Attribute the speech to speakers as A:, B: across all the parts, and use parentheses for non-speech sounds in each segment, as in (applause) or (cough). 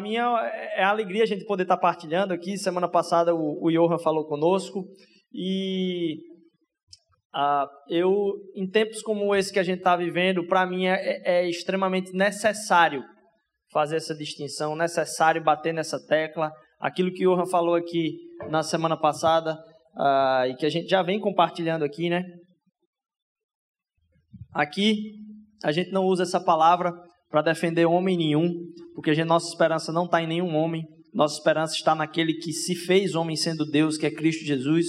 A: para mim é, é alegria a gente poder estar tá partilhando aqui. Semana passada o, o Johan falou conosco e uh, eu, em tempos como esse que a gente está vivendo, para mim é, é, é extremamente necessário fazer essa distinção, necessário bater nessa tecla. Aquilo que o Johan falou aqui na semana passada uh, e que a gente já vem compartilhando aqui, né? Aqui a gente não usa essa palavra para defender homem nenhum, porque gente, nossa esperança não está em nenhum homem, nossa esperança está naquele que se fez homem sendo Deus, que é Cristo Jesus.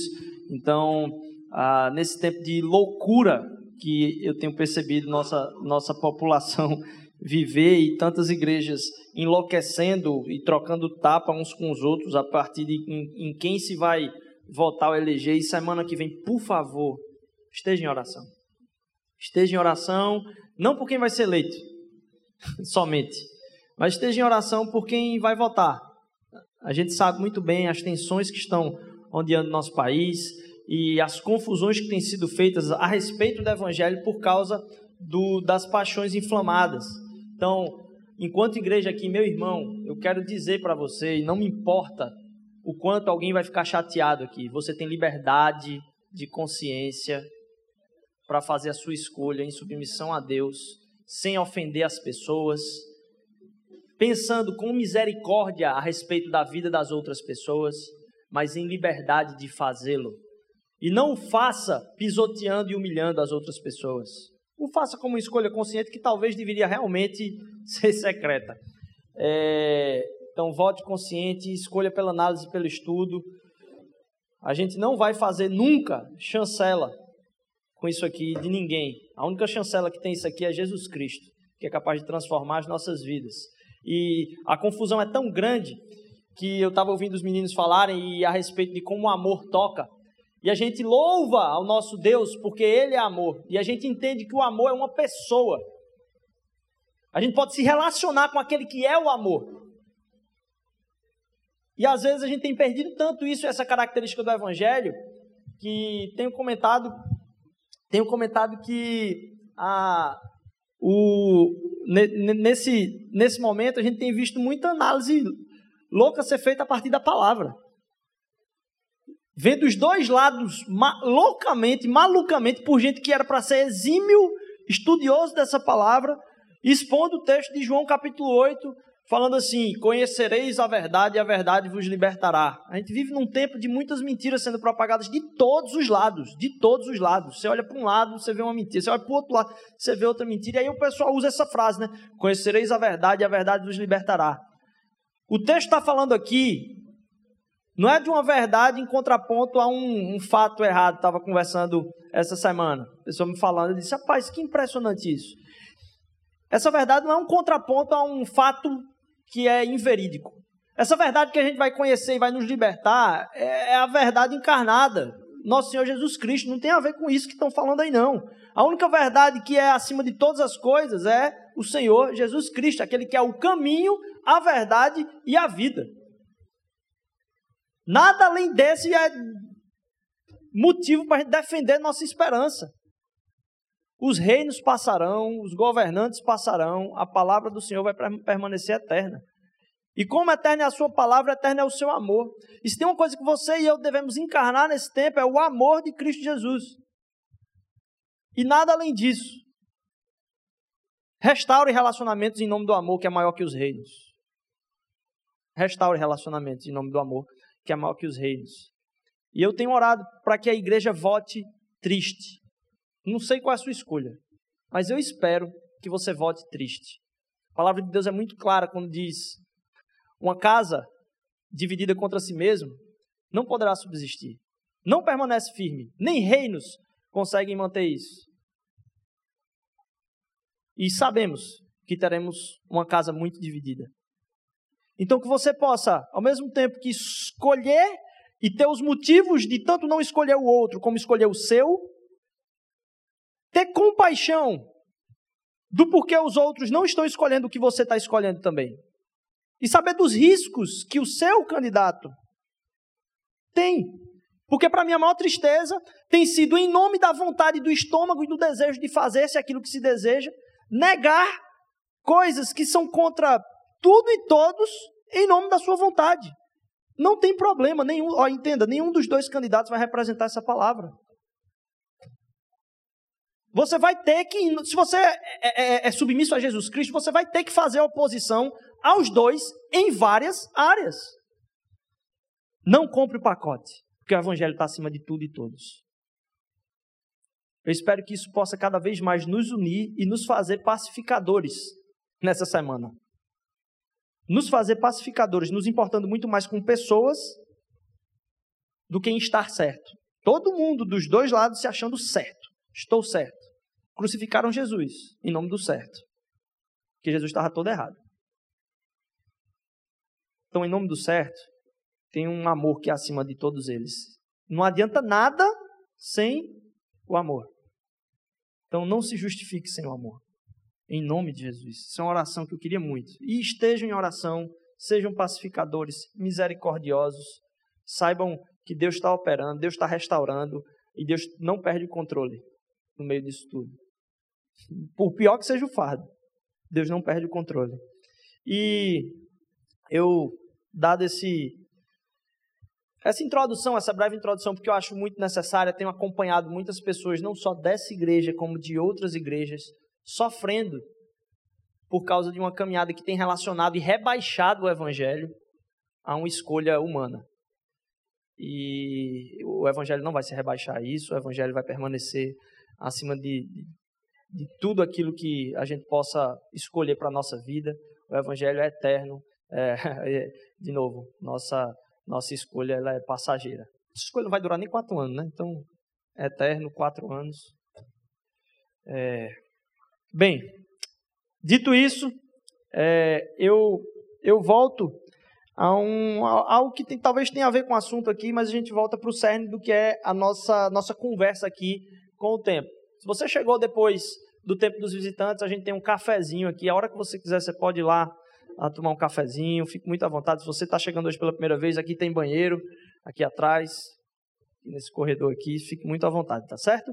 A: Então, ah, nesse tempo de loucura que eu tenho percebido nossa, nossa população (laughs) viver e tantas igrejas enlouquecendo e trocando tapa uns com os outros a partir de em, em quem se vai votar ou eleger. E semana que vem, por favor, esteja em oração. Esteja em oração, não por quem vai ser eleito, (laughs) somente, mas esteja em oração por quem vai votar. A gente sabe muito bem as tensões que estão ondeando no nosso país e as confusões que têm sido feitas a respeito do evangelho por causa do, das paixões inflamadas. Então, enquanto igreja aqui, meu irmão, eu quero dizer para você, e não me importa o quanto alguém vai ficar chateado aqui, você tem liberdade de consciência para fazer a sua escolha em submissão a Deus, sem ofender as pessoas, pensando com misericórdia a respeito da vida das outras pessoas, mas em liberdade de fazê-lo. E não o faça pisoteando e humilhando as outras pessoas. O faça como uma escolha consciente que talvez deveria realmente (laughs) ser secreta. É, então, vote consciente, escolha pela análise, pelo estudo. A gente não vai fazer nunca chancela com isso aqui de ninguém. A única chancela que tem isso aqui é Jesus Cristo, que é capaz de transformar as nossas vidas. E a confusão é tão grande que eu estava ouvindo os meninos falarem e a respeito de como o amor toca. E a gente louva ao nosso Deus porque Ele é amor. E a gente entende que o amor é uma pessoa. A gente pode se relacionar com aquele que é o amor. E às vezes a gente tem perdido tanto isso, essa característica do Evangelho, que tenho comentado tenho comentado que a, o, nesse, nesse momento a gente tem visto muita análise louca ser feita a partir da palavra. Vendo os dois lados ma, loucamente, malucamente, por gente que era para ser exímio, estudioso dessa palavra, expondo o texto de João capítulo 8, falando assim: Conhecereis a verdade e a verdade vos libertará. A gente vive num tempo de muitas mentiras sendo propagadas de todos os lados, de todos os lados. Você olha para um lado, você vê uma mentira, você olha para o outro lado, você vê outra mentira, e aí o pessoal usa essa frase, né? Conhecereis a verdade e a verdade vos libertará. O texto está falando aqui, não é de uma verdade em contraponto a um, um fato errado. Estava conversando essa semana, a pessoa me falando, eu disse: rapaz, que impressionante isso. Essa verdade não é um contraponto a um fato que é inverídico. Essa verdade que a gente vai conhecer e vai nos libertar é, é a verdade encarnada. Nosso Senhor Jesus Cristo não tem a ver com isso que estão falando aí, não. A única verdade que é acima de todas as coisas é o Senhor Jesus Cristo, aquele que é o caminho, a verdade e a vida. Nada além desse é motivo para a gente defender nossa esperança. Os reinos passarão, os governantes passarão, a palavra do Senhor vai permanecer eterna. E como eterna é a sua palavra, eterna é o seu amor. E se tem uma coisa que você e eu devemos encarnar nesse tempo, é o amor de Cristo Jesus. E nada além disso. Restaure relacionamentos em nome do amor, que é maior que os reinos. Restaure relacionamentos em nome do amor, que é maior que os reinos. E eu tenho orado para que a igreja vote triste. Não sei qual é a sua escolha, mas eu espero que você vote triste. A palavra de Deus é muito clara quando diz: uma casa dividida contra si mesmo não poderá subsistir. Não permanece firme. Nem reinos conseguem manter isso. E sabemos que teremos uma casa muito dividida. Então, que você possa, ao mesmo tempo que escolher e ter os motivos de tanto não escolher o outro como escolher o seu, ter compaixão do porquê os outros não estão escolhendo o que você está escolhendo também. E saber dos riscos que o seu candidato tem. Porque para mim a maior tristeza tem sido, em nome da vontade do estômago e do desejo de fazer-se aquilo que se deseja, negar coisas que são contra tudo e todos em nome da sua vontade. Não tem problema nenhum, ó, entenda, nenhum dos dois candidatos vai representar essa palavra. Você vai ter que, se você é, é, é, é submisso a Jesus Cristo, você vai ter que fazer oposição aos dois em várias áreas. Não compre o pacote, porque o Evangelho está acima de tudo e todos. Eu espero que isso possa cada vez mais nos unir e nos fazer pacificadores nessa semana. Nos fazer pacificadores, nos importando muito mais com pessoas do que em estar certo. Todo mundo dos dois lados se achando certo. Estou certo. Crucificaram Jesus em nome do certo. Porque Jesus estava todo errado. Então, em nome do certo, tem um amor que é acima de todos eles. Não adianta nada sem o amor. Então não se justifique sem o amor. Em nome de Jesus. Isso é uma oração que eu queria muito. E estejam em oração, sejam pacificadores, misericordiosos. Saibam que Deus está operando, Deus está restaurando e Deus não perde o controle no meio disso tudo. Por pior que seja o fardo, Deus não perde o controle. E eu, dado esse essa introdução, essa breve introdução, porque eu acho muito necessária, tenho acompanhado muitas pessoas, não só dessa igreja, como de outras igrejas, sofrendo por causa de uma caminhada que tem relacionado e rebaixado o evangelho a uma escolha humana. E o evangelho não vai se rebaixar a isso, o evangelho vai permanecer acima de, de, de tudo aquilo que a gente possa escolher para a nossa vida. O evangelho é eterno. (laughs) É, de novo, nossa nossa escolha ela é passageira. Essa escolha não vai durar nem quatro anos, né? Então, é eterno, quatro anos. É... Bem, dito isso, é, eu, eu volto a, um, a algo que tem, talvez tenha a ver com o assunto aqui, mas a gente volta para o cerne do que é a nossa, nossa conversa aqui com o tempo. Se você chegou depois do tempo dos visitantes, a gente tem um cafezinho aqui. A hora que você quiser, você pode ir lá a tomar um cafezinho. Fique muito à vontade. Se você está chegando hoje pela primeira vez, aqui tem banheiro, aqui atrás, nesse corredor aqui. Fique muito à vontade, tá certo?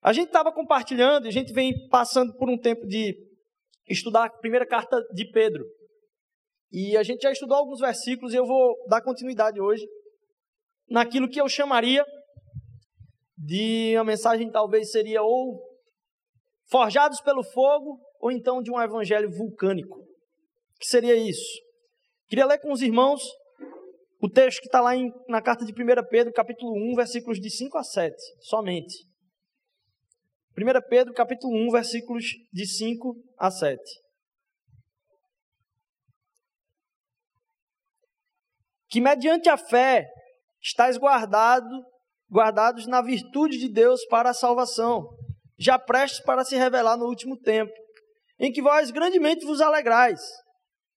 A: A gente estava compartilhando, a gente vem passando por um tempo de estudar a primeira carta de Pedro. E a gente já estudou alguns versículos e eu vou dar continuidade hoje naquilo que eu chamaria de uma mensagem talvez seria ou forjados pelo fogo ou então de um evangelho vulcânico. O que seria isso? Queria ler com os irmãos o texto que está lá em, na carta de 1 Pedro, capítulo 1, versículos de 5 a 7, somente. 1 Pedro, capítulo 1, versículos de 5 a 7. Que mediante a fé estáis guardado, guardados na virtude de Deus para a salvação, já prestes para se revelar no último tempo, em que vós grandemente vos alegrais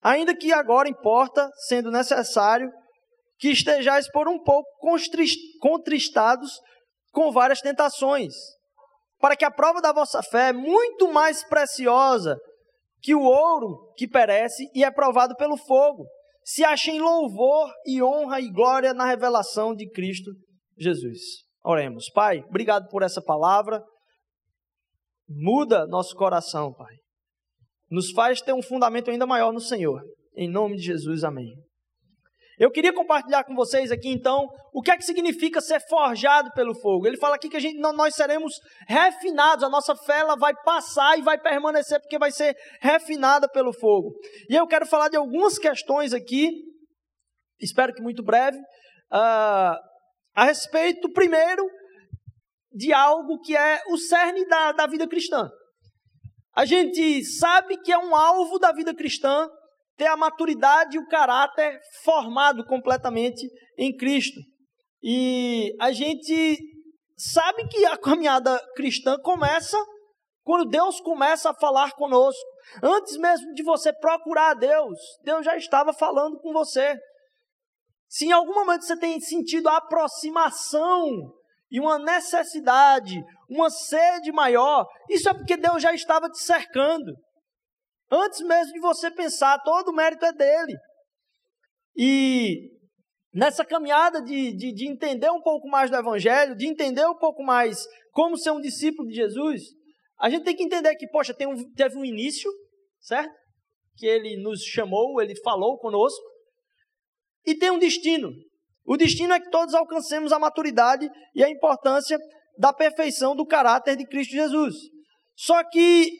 A: Ainda que agora importa, sendo necessário, que estejais por um pouco contristados com várias tentações, para que a prova da vossa fé, muito mais preciosa que o ouro que perece e é provado pelo fogo, se ache em louvor e honra e glória na revelação de Cristo Jesus. Oremos. Pai, obrigado por essa palavra. Muda nosso coração, Pai nos faz ter um fundamento ainda maior no Senhor. Em nome de Jesus, amém. Eu queria compartilhar com vocês aqui então o que é que significa ser forjado pelo fogo. Ele fala aqui que a gente, nós seremos refinados, a nossa fé ela vai passar e vai permanecer porque vai ser refinada pelo fogo. E eu quero falar de algumas questões aqui, espero que muito breve, uh, a respeito, primeiro, de algo que é o cerne da, da vida cristã. A gente sabe que é um alvo da vida cristã ter a maturidade e o caráter formado completamente em Cristo. E a gente sabe que a caminhada cristã começa quando Deus começa a falar conosco. Antes mesmo de você procurar Deus, Deus já estava falando com você. Se em algum momento você tem sentido a aproximação e uma necessidade, uma sede maior, isso é porque Deus já estava te cercando. Antes mesmo de você pensar, todo o mérito é dele. E nessa caminhada de, de, de, entender um pouco mais do Evangelho, de entender um pouco mais como ser um discípulo de Jesus, a gente tem que entender que, poxa, um, teve um início, certo? que ele nos chamou, ele falou conosco, e tem um destino. O destino é que todos alcancemos a maturidade e a importância da perfeição do caráter de Cristo Jesus. Só que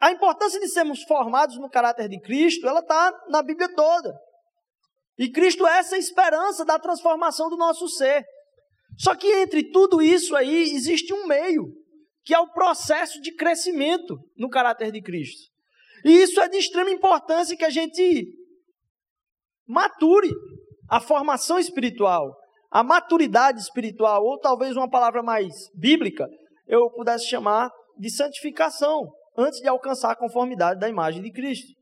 A: a importância de sermos formados no caráter de Cristo, ela está na Bíblia toda. E Cristo é essa esperança da transformação do nosso ser. Só que entre tudo isso aí existe um meio, que é o processo de crescimento no caráter de Cristo. E isso é de extrema importância que a gente mature a formação espiritual, a maturidade espiritual, ou talvez uma palavra mais bíblica, eu pudesse chamar de santificação, antes de alcançar a conformidade da imagem de Cristo.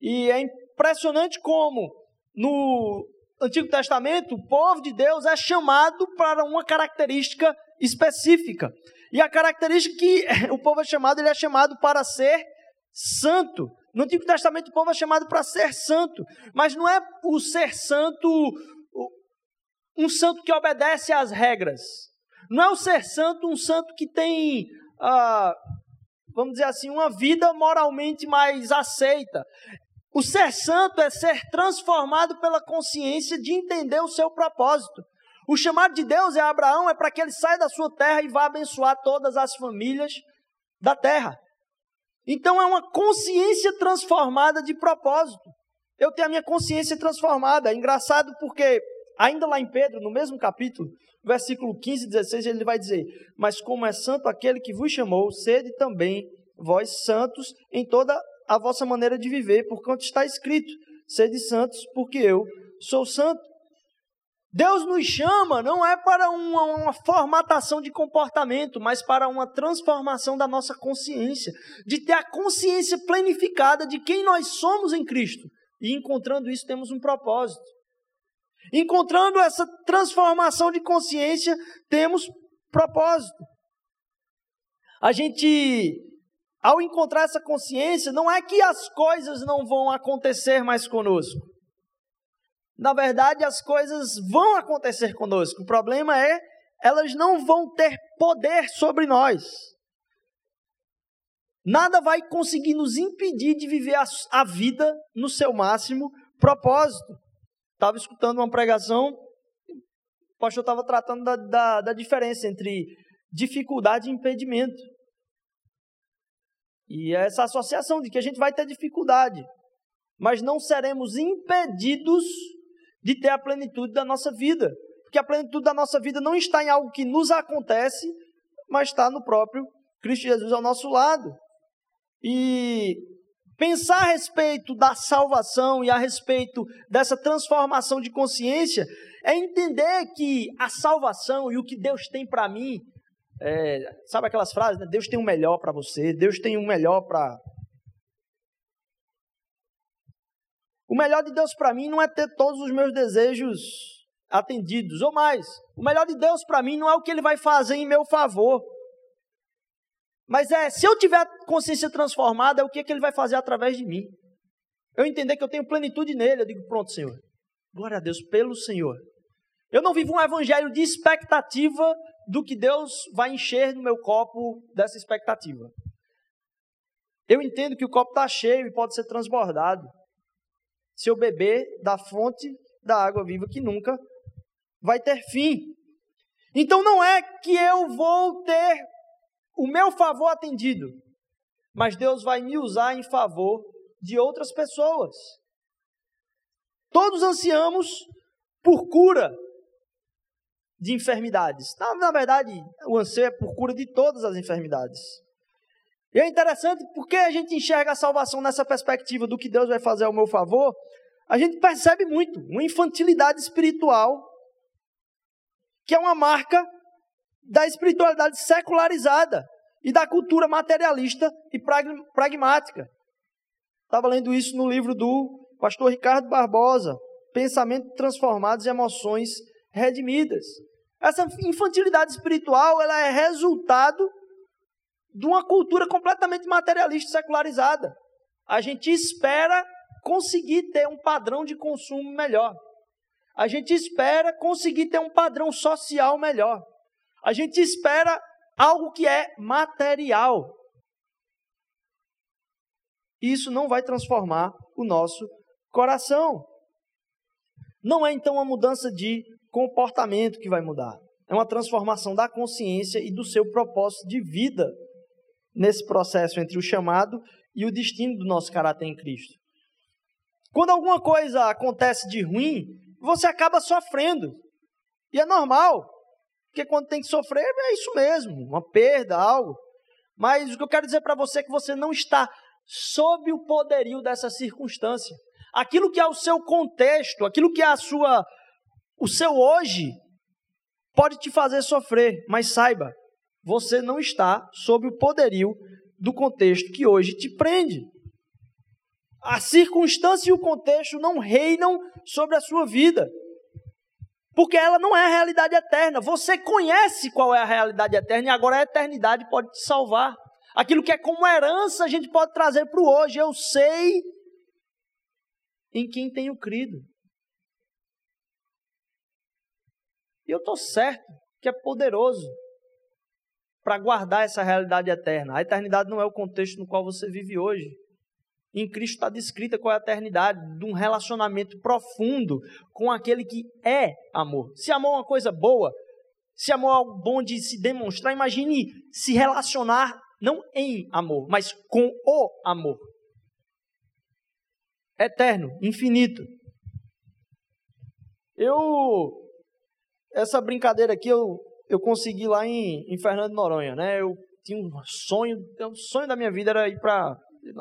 A: E é impressionante como no Antigo Testamento o povo de Deus é chamado para uma característica específica. E a característica que (laughs) o povo é chamado, ele é chamado para ser santo. No Antigo Testamento o povo é chamado para ser santo, mas não é o ser santo um santo que obedece às regras. Não é o ser santo um santo que tem, ah, vamos dizer assim, uma vida moralmente mais aceita. O ser santo é ser transformado pela consciência de entender o seu propósito. O chamado de Deus é Abraão é para que ele saia da sua terra e vá abençoar todas as famílias da terra. Então é uma consciência transformada de propósito. Eu tenho a minha consciência transformada. É engraçado porque, ainda lá em Pedro, no mesmo capítulo, versículo 15 e 16, ele vai dizer: Mas como é santo aquele que vos chamou, sede também vós santos em toda a vossa maneira de viver, porquanto está escrito: Sede santos, porque eu sou santo. Deus nos chama não é para uma, uma, formatação de comportamento, mas para uma transformação da nossa consciência, de ter a consciência planificada de quem nós somos em Cristo. E encontrando isso, temos um propósito. Encontrando essa transformação de consciência, temos propósito. A gente, ao encontrar essa consciência, não é que as coisas não vão acontecer mais conosco na verdade, as coisas vão acontecer conosco. O problema é, elas não vão ter poder sobre nós. Nada vai conseguir nos impedir de viver a, a vida no seu máximo propósito. Estava escutando uma pregação, o pastor estava tratando da, da, da diferença entre dificuldade e impedimento. E essa associação de que a gente vai ter dificuldade, mas não seremos impedidos de ter a plenitude da nossa vida. Porque a plenitude da nossa vida não está em algo que nos acontece, mas está no próprio Cristo Jesus ao nosso lado. E pensar a respeito da salvação e a respeito dessa transformação de consciência é entender que a salvação e o que Deus tem para mim, é, sabe aquelas frases? Né? Deus tem o um melhor para você, Deus tem o um melhor para O melhor de Deus para mim não é ter todos os meus desejos atendidos ou mais. O melhor de Deus para mim não é o que ele vai fazer em meu favor. Mas é, se eu tiver consciência transformada, é o que, é que ele vai fazer através de mim. Eu entender que eu tenho plenitude nele, eu digo, pronto, Senhor. Glória a Deus pelo Senhor. Eu não vivo um evangelho de expectativa do que Deus vai encher no meu copo dessa expectativa. Eu entendo que o copo está cheio e pode ser transbordado se eu beber da fonte da água viva que nunca vai ter fim. Então não é que eu vou ter o meu favor atendido, mas Deus vai me usar em favor de outras pessoas. Todos ansiamos por cura de enfermidades. Na, verdade, o anseio é por cura de todas as enfermidades. E é interessante porque a gente enxerga a salvação nessa perspectiva do que Deus vai fazer ao meu favor. A gente percebe muito uma infantilidade espiritual, que é uma marca da espiritualidade secularizada e da cultura materialista e pragmática. Estava lendo isso no livro do pastor Ricardo Barbosa, Pensamentos Transformados e Emoções Redimidas. Essa infantilidade espiritual ela é resultado de uma cultura completamente materialista e secularizada. A gente espera conseguir ter um padrão de consumo melhor. A gente espera conseguir ter um padrão social melhor. A gente espera algo que é material. isso não vai transformar o nosso coração. Não é então uma mudança de comportamento que vai mudar. É uma transformação da consciência e do seu propósito de vida nesse processo entre o chamado e o destino do nosso caráter em Cristo. Quando alguma coisa acontece de ruim, você acaba sofrendo. E é normal, porque quando tem que sofrer, é isso mesmo, uma perda, algo. Mas o que eu quero dizer para você é que você não está sob o poderio dessa circunstância. Aquilo que é o seu contexto, aquilo que é a sua o seu hoje pode te fazer sofrer, mas saiba, você não está sob o poderio do contexto que hoje te prende. A circunstância e o contexto não reinam sobre a sua vida. Porque ela não é a realidade eterna. Você conhece qual é a realidade eterna e agora a eternidade pode te salvar. Aquilo que é como herança a gente pode trazer para o hoje. Eu sei em quem tenho crido. E eu estou certo que é poderoso para guardar essa realidade eterna. A eternidade não é o contexto no qual você vive hoje. Em Cristo está descrita qual é a eternidade de um relacionamento profundo com aquele que é amor. Se amor é uma coisa boa, se amor é algo bom de se demonstrar, imagine se relacionar não em amor, mas com o amor. Eterno, infinito. Eu essa brincadeira aqui eu, eu consegui lá em, em Fernando de Noronha, né? Eu tinha um sonho, o sonho da minha vida era ir para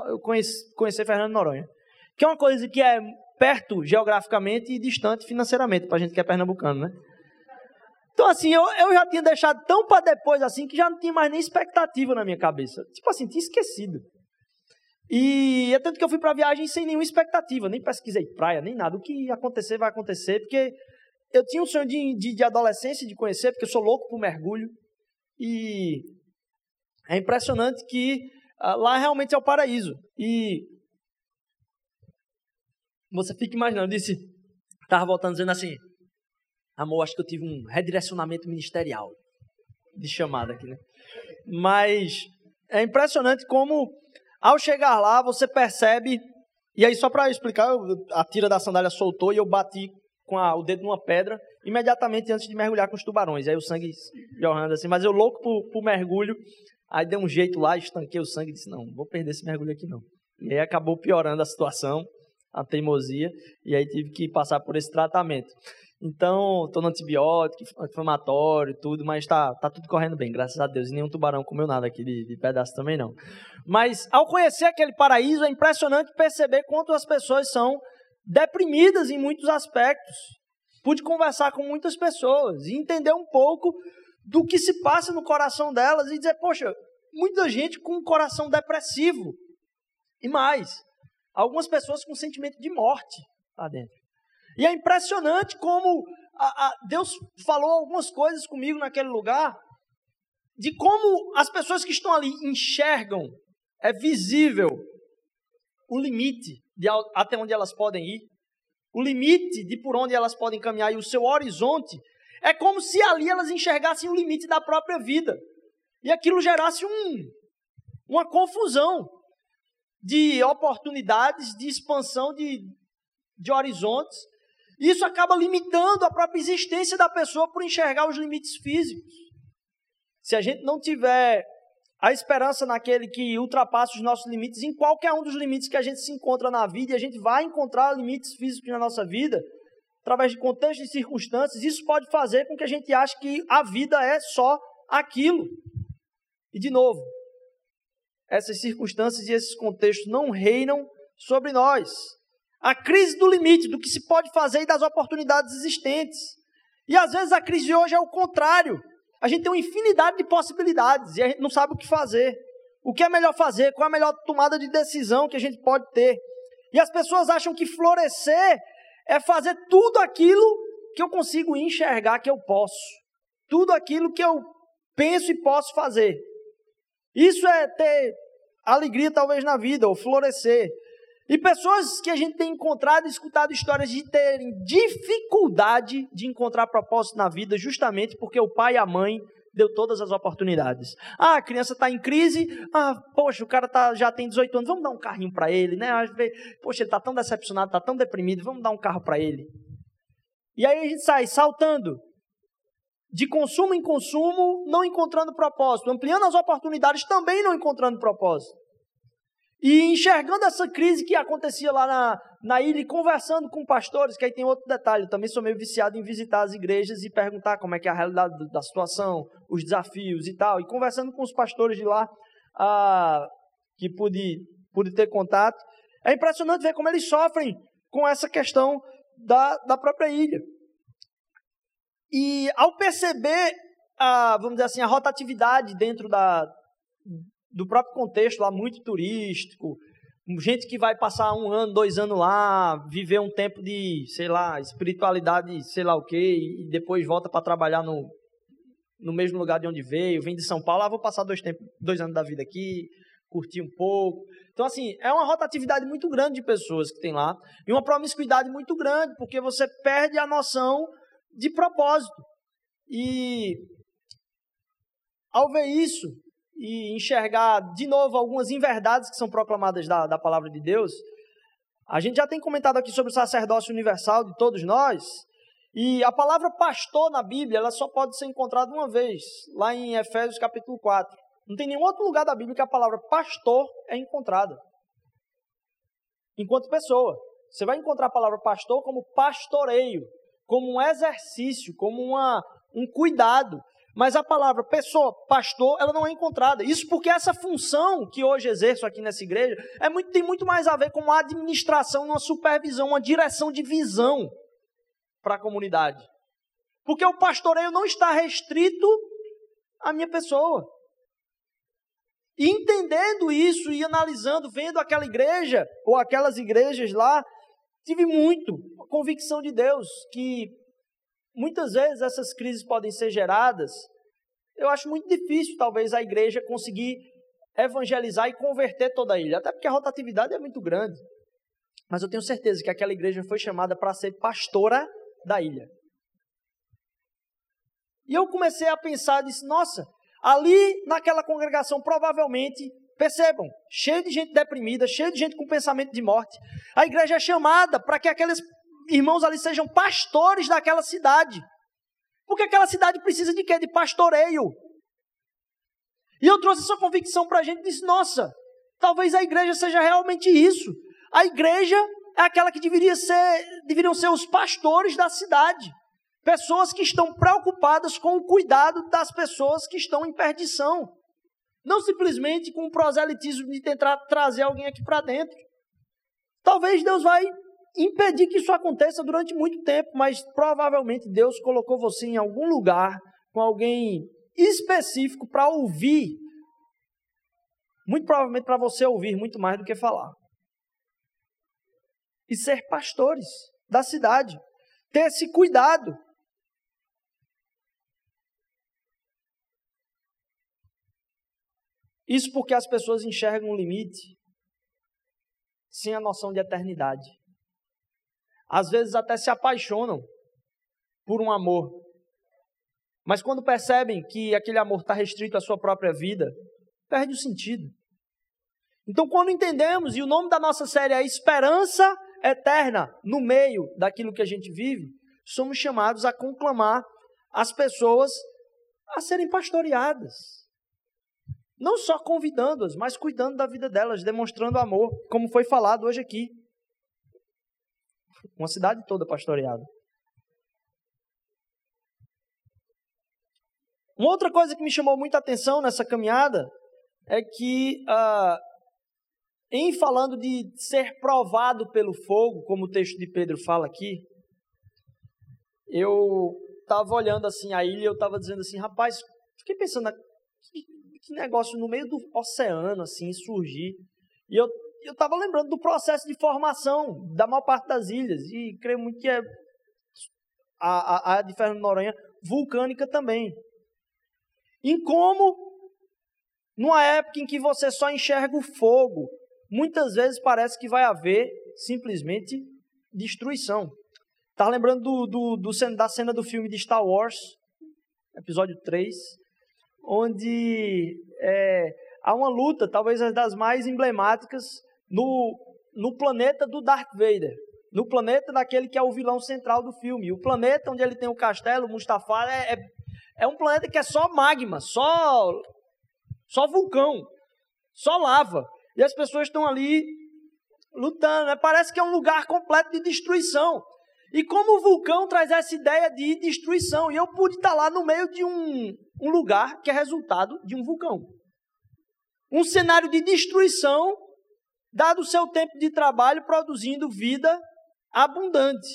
A: eu conheci, conhecer Fernando de Noronha, que é uma coisa que é perto geograficamente e distante financeiramente para gente que é pernambucano, né? Então, assim, eu, eu já tinha deixado tão para depois, assim, que já não tinha mais nem expectativa na minha cabeça. Tipo assim, tinha esquecido. E é tanto que eu fui para a viagem sem nenhuma expectativa, nem pesquisei praia, nem nada. O que acontecer, vai acontecer, porque eu tinha um sonho de, de, de adolescência de conhecer, porque eu sou louco por mergulho. E é impressionante que uh, lá realmente é o paraíso. E você fica imaginando, disse, estava voltando dizendo assim, amor, acho que eu tive um redirecionamento ministerial de chamada aqui, né? Mas é impressionante como, ao chegar lá, você percebe. E aí, só para explicar, a tira da sandália soltou e eu bati com a, o dedo numa pedra imediatamente antes de mergulhar com os tubarões. Aí o sangue jorrando assim, mas eu louco por, por mergulho, aí dei um jeito lá, estanquei o sangue e disse: não, vou perder esse mergulho aqui não. E aí acabou piorando a situação, a teimosia, e aí tive que passar por esse tratamento. Então, estou no antibiótico, anti-inflamatório, tudo, mas está tá tudo correndo bem, graças a Deus. E nenhum tubarão comeu nada aqui de, de pedaço também não. Mas ao conhecer aquele paraíso, é impressionante perceber quanto as pessoas são deprimidas em muitos aspectos. Pude conversar com muitas pessoas e entender um pouco do que se passa no coração delas e dizer, poxa, muita gente com um coração depressivo. E mais, algumas pessoas com sentimento de morte lá dentro. E é impressionante como a, a Deus falou algumas coisas comigo naquele lugar, de como as pessoas que estão ali enxergam, é visível o limite de até onde elas podem ir, o limite de por onde elas podem caminhar e o seu horizonte, é como se ali elas enxergassem o limite da própria vida. E aquilo gerasse um, uma confusão de oportunidades, de expansão de, de horizontes. Isso acaba limitando a própria existência da pessoa por enxergar os limites físicos. Se a gente não tiver a esperança naquele que ultrapassa os nossos limites, em qualquer um dos limites que a gente se encontra na vida, e a gente vai encontrar limites físicos na nossa vida, através de contextos e circunstâncias, isso pode fazer com que a gente ache que a vida é só aquilo. E, de novo, essas circunstâncias e esses contextos não reinam sobre nós. A crise do limite, do que se pode fazer e das oportunidades existentes. E às vezes a crise de hoje é o contrário. A gente tem uma infinidade de possibilidades e a gente não sabe o que fazer. O que é melhor fazer? Qual é a melhor tomada de decisão que a gente pode ter? E as pessoas acham que florescer é fazer tudo aquilo que eu consigo enxergar que eu posso. Tudo aquilo que eu penso e posso fazer. Isso é ter alegria, talvez, na vida, ou florescer. E pessoas que a gente tem encontrado e escutado histórias de terem dificuldade de encontrar propósito na vida, justamente porque o pai e a mãe deu todas as oportunidades. Ah, a criança está em crise, ah, poxa, o cara tá, já tem 18 anos, vamos dar um carrinho para ele, né? Poxa, ele está tão decepcionado, está tão deprimido, vamos dar um carro para ele. E aí a gente sai saltando de consumo em consumo, não encontrando propósito, ampliando as oportunidades, também não encontrando propósito. E enxergando essa crise que acontecia lá na, na ilha e conversando com pastores, que aí tem outro detalhe, eu também sou meio viciado em visitar as igrejas e perguntar como é que é a realidade da situação, os desafios e tal. E conversando com os pastores de lá, ah, que pude, pude ter contato, é impressionante ver como eles sofrem com essa questão da, da própria ilha. E ao perceber, a, vamos dizer assim, a rotatividade dentro da, do próprio contexto lá muito turístico, gente que vai passar um ano, dois anos lá, viver um tempo de, sei lá, espiritualidade, sei lá o quê, e depois volta para trabalhar no, no mesmo lugar de onde veio, vem de São Paulo, ah, vou passar dois, tempos, dois anos da vida aqui, curtir um pouco. Então, assim, é uma rotatividade muito grande de pessoas que tem lá, e uma promiscuidade muito grande, porque você perde a noção de propósito. E ao ver isso, e enxergar de novo algumas inverdades que são proclamadas da, da palavra de Deus, a gente já tem comentado aqui sobre o sacerdócio universal de todos nós, e a palavra pastor na Bíblia, ela só pode ser encontrada uma vez, lá em Efésios capítulo 4. Não tem nenhum outro lugar da Bíblia que a palavra pastor é encontrada. Enquanto pessoa. Você vai encontrar a palavra pastor como pastoreio, como um exercício, como uma, um cuidado. Mas a palavra pessoa, pastor, ela não é encontrada. Isso porque essa função que hoje exerço aqui nessa igreja é muito, tem muito mais a ver com uma administração, uma supervisão, uma direção de visão para a comunidade. Porque o pastoreio não está restrito à minha pessoa. E entendendo isso e analisando, vendo aquela igreja ou aquelas igrejas lá, tive muito a convicção de Deus que muitas vezes essas crises podem ser geradas. Eu acho muito difícil, talvez, a igreja conseguir evangelizar e converter toda a ilha, até porque a rotatividade é muito grande. Mas eu tenho certeza que aquela igreja foi chamada para ser pastora da ilha. E eu comecei a pensar, disse, nossa, ali naquela congregação provavelmente, percebam, cheio de gente deprimida, cheio de gente com pensamento de morte. A igreja é chamada para que aqueles irmãos ali sejam pastores daquela cidade. Porque aquela cidade precisa de quê? De pastoreio. E eu trouxe essa convicção para a gente e disse: nossa, talvez a igreja seja realmente isso. A igreja é aquela que deveria ser, deveriam ser os pastores da cidade. Pessoas que estão preocupadas com o cuidado das pessoas que estão em perdição. Não simplesmente com o proselitismo de tentar trazer alguém aqui para dentro. Talvez Deus vai impedir que isso aconteça durante muito tempo, mas provavelmente Deus colocou você em algum lugar com alguém específico para ouvir. Muito provavelmente para você ouvir muito mais do que falar. E ser pastores da cidade. Ter esse cuidado. Isso porque as pessoas enxergam um limite sem a noção de eternidade às vezes até se apaixonam por um amor. Mas quando percebem que aquele amor está restrito à sua própria vida, perde o sentido. Então, quando entendemos, e o nome da nossa série é Esperança Eterna, no meio daquilo que a gente vive, somos chamados a conclamar as pessoas a serem pastoreadas. Não só convidando-as, mas cuidando da vida delas, demonstrando amor, como foi falado hoje aqui. Uma cidade toda pastoreada. Uma outra coisa que me chamou muita atenção nessa caminhada é que, ah, em falando de ser provado pelo fogo, como o texto de Pedro fala aqui, eu estava olhando assim a ilha e eu estava dizendo assim, rapaz, fiquei pensando, que, que negócio no meio do oceano assim surgir. E eu eu estava lembrando do processo de formação da maior parte das ilhas, e creio muito que é a, a, a de Fernando Noronha vulcânica também. Em como, numa época em que você só enxerga o fogo, muitas vezes parece que vai haver simplesmente destruição. Estava lembrando do, do, do, da cena do filme de Star Wars, episódio 3, onde é, há uma luta, talvez as das mais emblemáticas, no, no planeta do Darth Vader. No planeta daquele que é o vilão central do filme. O planeta onde ele tem o castelo, o Mustafar, é, é, é um planeta que é só magma, só, só vulcão, só lava. E as pessoas estão ali lutando. Né? Parece que é um lugar completo de destruição. E como o vulcão traz essa ideia de destruição. E eu pude estar lá no meio de um, um lugar que é resultado de um vulcão. Um cenário de destruição, dado o seu tempo de trabalho, produzindo vida abundante.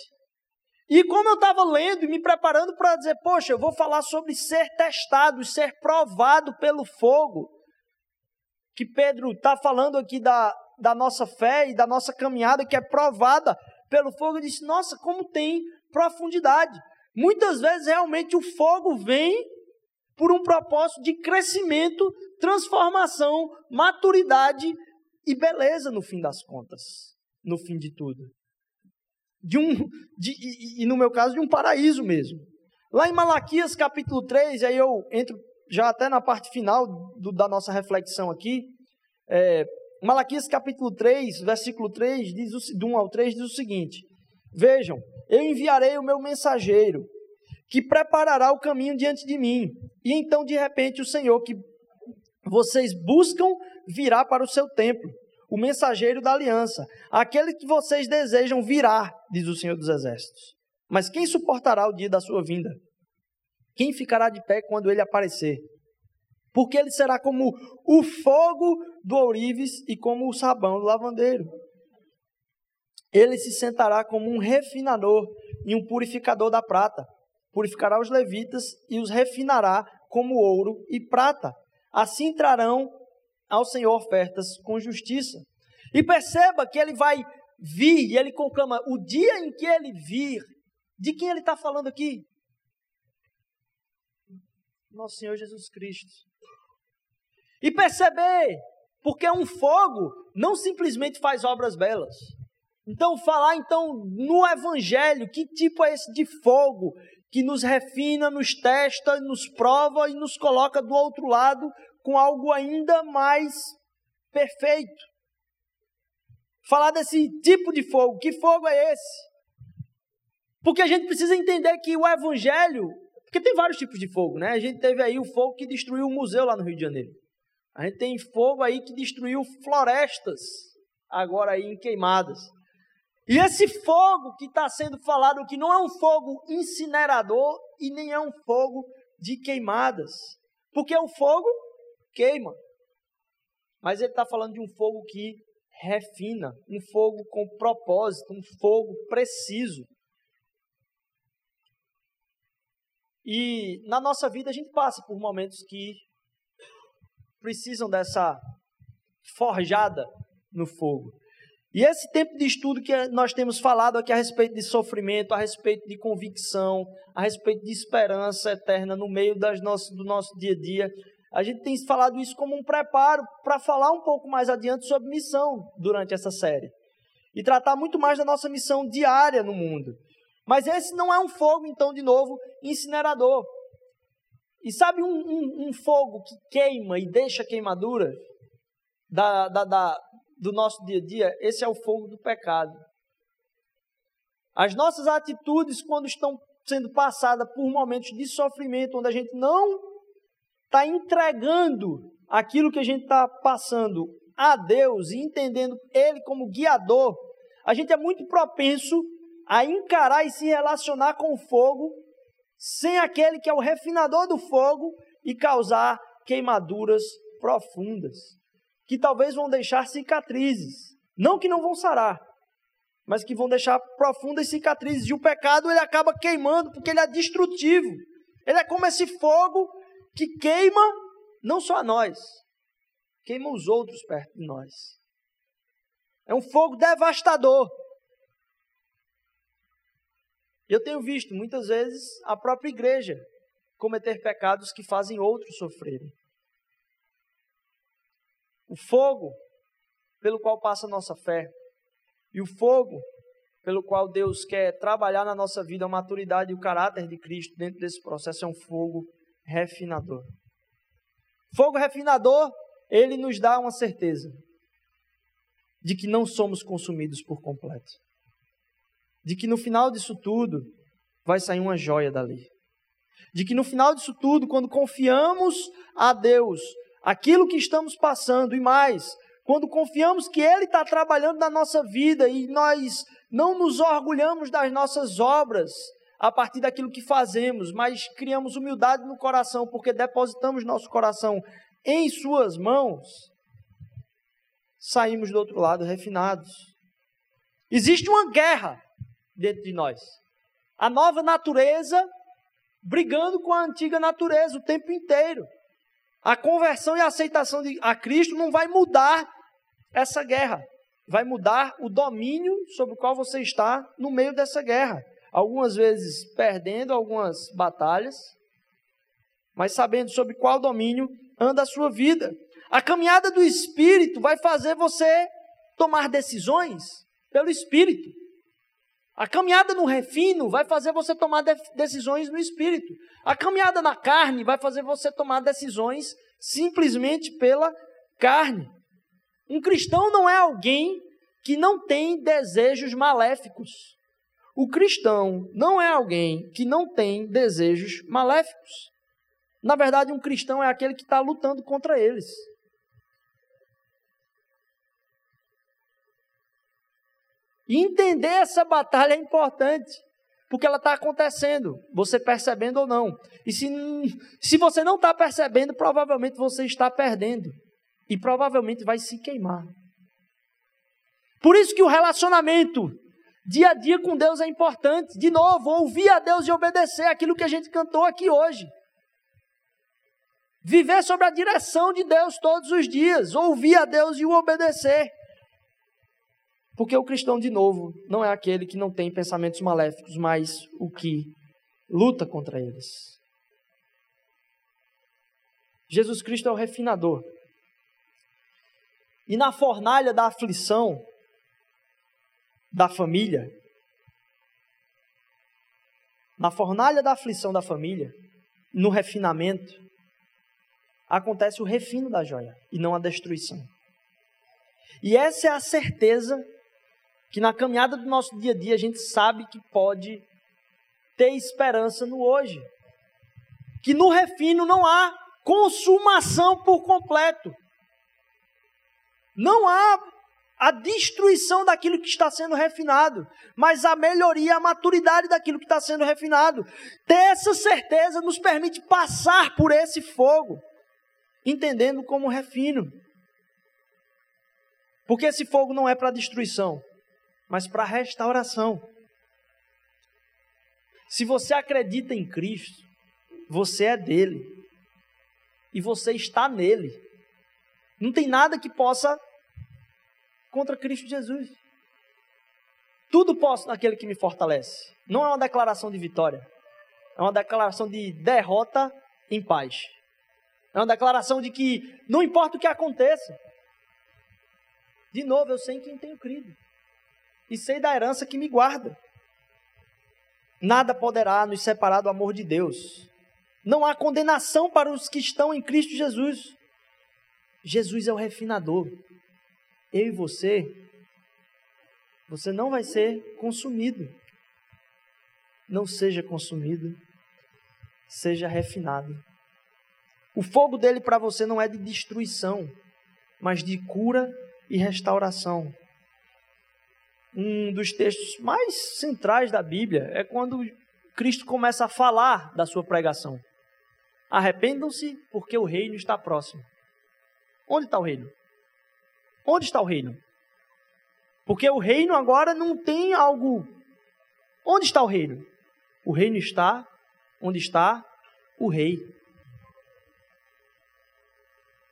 A: E como eu estava lendo e me preparando para dizer, poxa, eu vou falar sobre ser testado, ser provado pelo fogo, que Pedro está falando aqui da, da nossa fé e da nossa caminhada, que é provada pelo fogo, eu disse, nossa, como tem profundidade. Muitas vezes realmente o fogo vem por um propósito de crescimento, transformação, maturidade e beleza no fim das contas, no fim de tudo de um, de, e, e no meu caso, de um paraíso mesmo. Lá em Malaquias capítulo 3, aí eu entro já até na parte final do, da nossa reflexão aqui. É, Malaquias capítulo 3, versículo 3, diz o, do 1 ao 3, diz o seguinte: Vejam, eu enviarei o meu mensageiro, que preparará o caminho diante de mim. E então, de repente, o Senhor que vocês buscam virá para o seu templo o mensageiro da aliança, aquele que vocês desejam virá, diz o Senhor dos Exércitos. Mas quem suportará o dia da sua vinda? Quem ficará de pé quando ele aparecer? Porque ele será como o fogo do ourives e como o sabão do lavandeiro. Ele se sentará como um refinador e um purificador da prata. Purificará os levitas e os refinará como ouro e prata. Assim trarão ao Senhor ofertas com justiça. E perceba que ele vai vir, e ele conclama: o dia em que ele vir, de quem ele está falando aqui? Nosso Senhor Jesus Cristo. E perceber, porque um fogo não simplesmente faz obras belas. Então, falar então no Evangelho, que tipo é esse de fogo que nos refina, nos testa, nos prova e nos coloca do outro lado com algo ainda mais perfeito. Falar desse tipo de fogo. Que fogo é esse? Porque a gente precisa entender que o evangelho, porque tem vários tipos de fogo, né? A gente teve aí o fogo que destruiu o museu lá no Rio de Janeiro. A gente tem fogo aí que destruiu florestas, agora aí em queimadas. E esse fogo que está sendo falado que não é um fogo incinerador e nem é um fogo de queimadas. Porque o fogo queima. Mas ele está falando de um fogo que refina, um fogo com propósito, um fogo preciso. E na nossa vida a gente passa por momentos que precisam dessa forjada no fogo. E esse tempo de estudo que nós temos falado aqui a respeito de sofrimento, a respeito de convicção, a respeito de esperança eterna no meio das nossas, do nosso dia a dia, a gente tem falado isso como um preparo para falar um pouco mais adiante sobre missão durante essa série. E tratar muito mais da nossa missão diária no mundo. Mas esse não é um fogo, então, de novo, incinerador. E sabe um, um, um fogo que queima e deixa queimadura da, da, da, do nosso dia a dia? Esse é o fogo do pecado. As nossas atitudes, quando estão sendo passadas por momentos de sofrimento, onde a gente não está entregando aquilo que a gente está passando a Deus e entendendo Ele como guiador, a gente é muito propenso a encarar e se relacionar com o fogo sem aquele que é o refinador do fogo e causar queimaduras profundas, que talvez vão deixar cicatrizes. Não que não vão sarar, mas que vão deixar profundas cicatrizes. E o pecado ele acaba queimando porque ele é destrutivo. Ele é como esse fogo que queima não só a nós, queima os outros perto de nós. É um fogo devastador. Eu tenho visto muitas vezes a própria igreja cometer pecados que fazem outros sofrerem. O fogo pelo qual passa a nossa fé e o fogo pelo qual Deus quer trabalhar na nossa vida a maturidade e o caráter de Cristo dentro desse processo é um fogo refinador. Fogo refinador, ele nos dá uma certeza de que não somos consumidos por completo. De que no final disso tudo vai sair uma joia dali. De que no final disso tudo, quando confiamos a Deus aquilo que estamos passando e mais, quando confiamos que Ele está trabalhando na nossa vida e nós não nos orgulhamos das nossas obras a partir daquilo que fazemos, mas criamos humildade no coração porque depositamos nosso coração em Suas mãos, saímos do outro lado refinados. Existe uma guerra dentro de nós. A nova natureza brigando com a antiga natureza o tempo inteiro. A conversão e a aceitação de, a Cristo não vai mudar essa guerra. Vai mudar o domínio sobre o qual você está no meio dessa guerra. Algumas vezes perdendo algumas batalhas, mas sabendo sobre qual domínio anda a sua vida. A caminhada do Espírito vai fazer você tomar decisões pelo Espírito. A caminhada no refino vai fazer você tomar decisões no Espírito. A caminhada na carne vai fazer você tomar decisões simplesmente pela carne. Um cristão não é alguém que não tem desejos maléficos. O cristão não é alguém que não tem desejos maléficos. Na verdade, um cristão é aquele que está lutando contra eles. E entender essa batalha é importante, porque ela está acontecendo, você percebendo ou não. E se, se você não está percebendo, provavelmente você está perdendo. E provavelmente vai se queimar. Por isso que o relacionamento dia a dia com Deus é importante. De novo, ouvir a Deus e obedecer aquilo que a gente cantou aqui hoje. Viver sobre a direção de Deus todos os dias, ouvir a Deus e o obedecer. Porque o cristão, de novo, não é aquele que não tem pensamentos maléficos, mas o que luta contra eles. Jesus Cristo é o refinador. E na fornalha da aflição da família, na fornalha da aflição da família, no refinamento, acontece o refino da joia e não a destruição. E essa é a certeza que na caminhada do nosso dia a dia a gente sabe que pode ter esperança no hoje. Que no refino não há consumação por completo. Não há a destruição daquilo que está sendo refinado, mas a melhoria, a maturidade daquilo que está sendo refinado. Ter essa certeza nos permite passar por esse fogo, entendendo como refino. Porque esse fogo não é para destruição, mas para restauração. Se você acredita em Cristo, você é dele. E você está nele. Não tem nada que possa contra Cristo Jesus. Tudo posso naquele que me fortalece. Não é uma declaração de vitória. É uma declaração de derrota em paz. É uma declaração de que não importa o que aconteça. De novo, eu sei em quem tenho crido e sei da herança que me guarda. Nada poderá nos separar do amor de Deus. Não há condenação para os que estão em Cristo Jesus. Jesus é o refinador. Eu e você, você não vai ser consumido. Não seja consumido, seja refinado. O fogo dele para você não é de destruição, mas de cura e restauração um dos textos mais centrais da Bíblia é quando Cristo começa a falar da sua pregação. Arrependam-se, porque o reino está próximo. Onde está o reino? Onde está o reino? Porque o reino agora não tem algo. Onde está o reino? O reino está onde está o rei.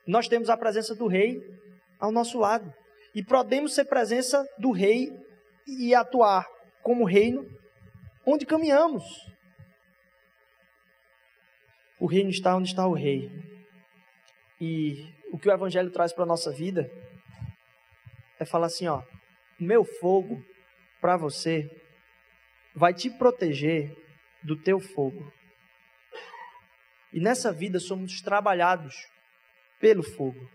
A: Nós temos a presença do rei ao nosso lado. E podemos ser presença do rei e atuar como reino onde caminhamos. O reino está onde está o rei. E o que o evangelho traz para a nossa vida é falar assim, ó, meu fogo para você vai te proteger do teu fogo. E nessa vida somos trabalhados pelo fogo.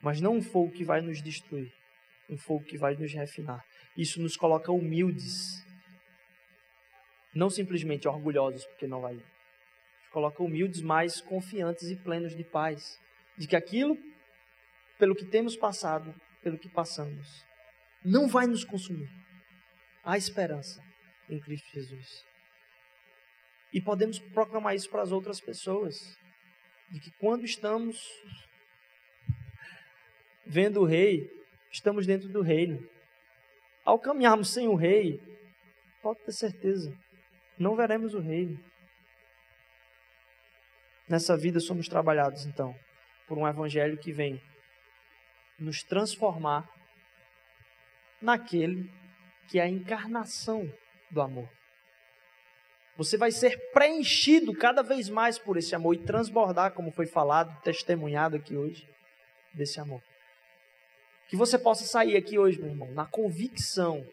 A: Mas não um fogo que vai nos destruir, um fogo que vai nos refinar. Isso nos coloca humildes. Não simplesmente orgulhosos, porque não vai. Nos coloca humildes, mas confiantes e plenos de paz. De que aquilo pelo que temos passado, pelo que passamos, não vai nos consumir. Há esperança em Cristo Jesus. E podemos proclamar isso para as outras pessoas. De que quando estamos vendo o rei, estamos dentro do reino. Ao caminharmos sem o rei, pode ter certeza, não veremos o reino. Nessa vida somos trabalhados, então, por um evangelho que vem nos transformar naquele que é a encarnação do amor. Você vai ser preenchido cada vez mais por esse amor e transbordar, como foi falado, testemunhado aqui hoje, desse amor. Que você possa sair aqui hoje, meu irmão, na convicção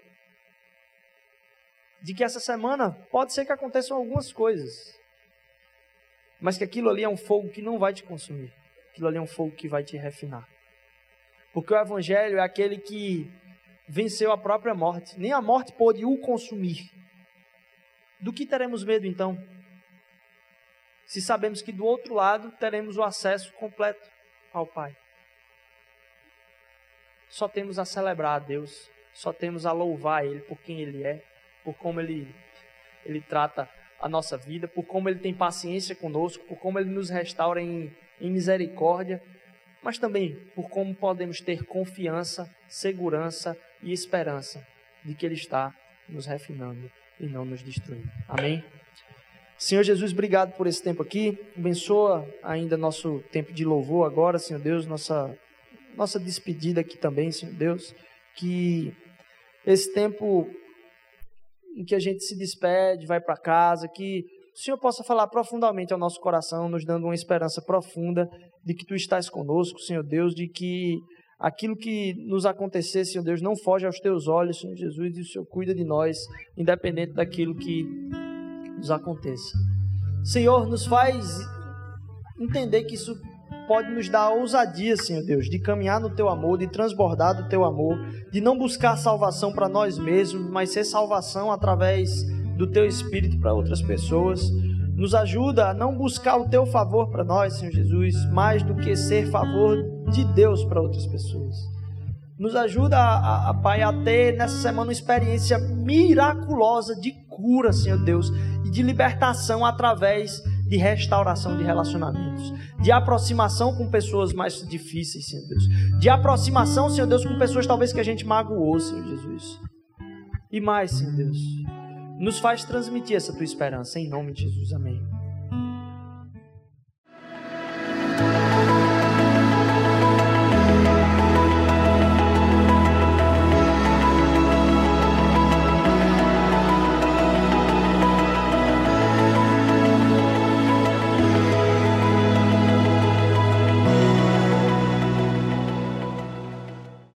A: de que essa semana pode ser que aconteçam algumas coisas, mas que aquilo ali é um fogo que não vai te consumir, aquilo ali é um fogo que vai te refinar. Porque o Evangelho é aquele que venceu a própria morte, nem a morte pôde o consumir. Do que teremos medo então? Se sabemos que do outro lado teremos o acesso completo ao Pai. Só temos a celebrar a Deus, só temos a louvar Ele por quem Ele é, por como Ele, Ele trata a nossa vida, por como Ele tem paciência conosco, por como Ele nos restaura em, em misericórdia mas também por como podemos ter confiança, segurança e esperança de que Ele está nos refinando e não nos destruindo. Amém? Senhor Jesus, obrigado por esse tempo aqui. Abençoa ainda nosso tempo de louvor agora, Senhor Deus, nossa, nossa despedida aqui também, Senhor Deus. Que esse tempo em que a gente se despede, vai para casa, que o Senhor possa falar profundamente ao nosso coração, nos dando uma esperança profunda de que Tu estás conosco, Senhor Deus, de que aquilo que nos acontecer, Senhor Deus, não foge aos Teus olhos, Senhor Jesus, e o Senhor cuida de nós, independente daquilo que nos aconteça. Senhor, nos faz entender que isso pode nos dar ousadia, Senhor Deus, de caminhar no Teu amor, de transbordar do Teu amor, de não buscar salvação para nós mesmos, mas ser salvação através do teu espírito para outras pessoas. Nos ajuda a não buscar o teu favor para nós, Senhor Jesus, mais do que ser favor de Deus para outras pessoas. Nos ajuda, a, a, Pai, a ter nessa semana uma experiência miraculosa de cura, Senhor Deus, e de libertação através de restauração de relacionamentos, de aproximação com pessoas mais difíceis, Senhor Deus, de aproximação, Senhor Deus, com pessoas talvez que a gente magoou, Senhor Jesus. E mais, Senhor Deus, nos faz transmitir essa tua esperança. Em nome de Jesus, amém.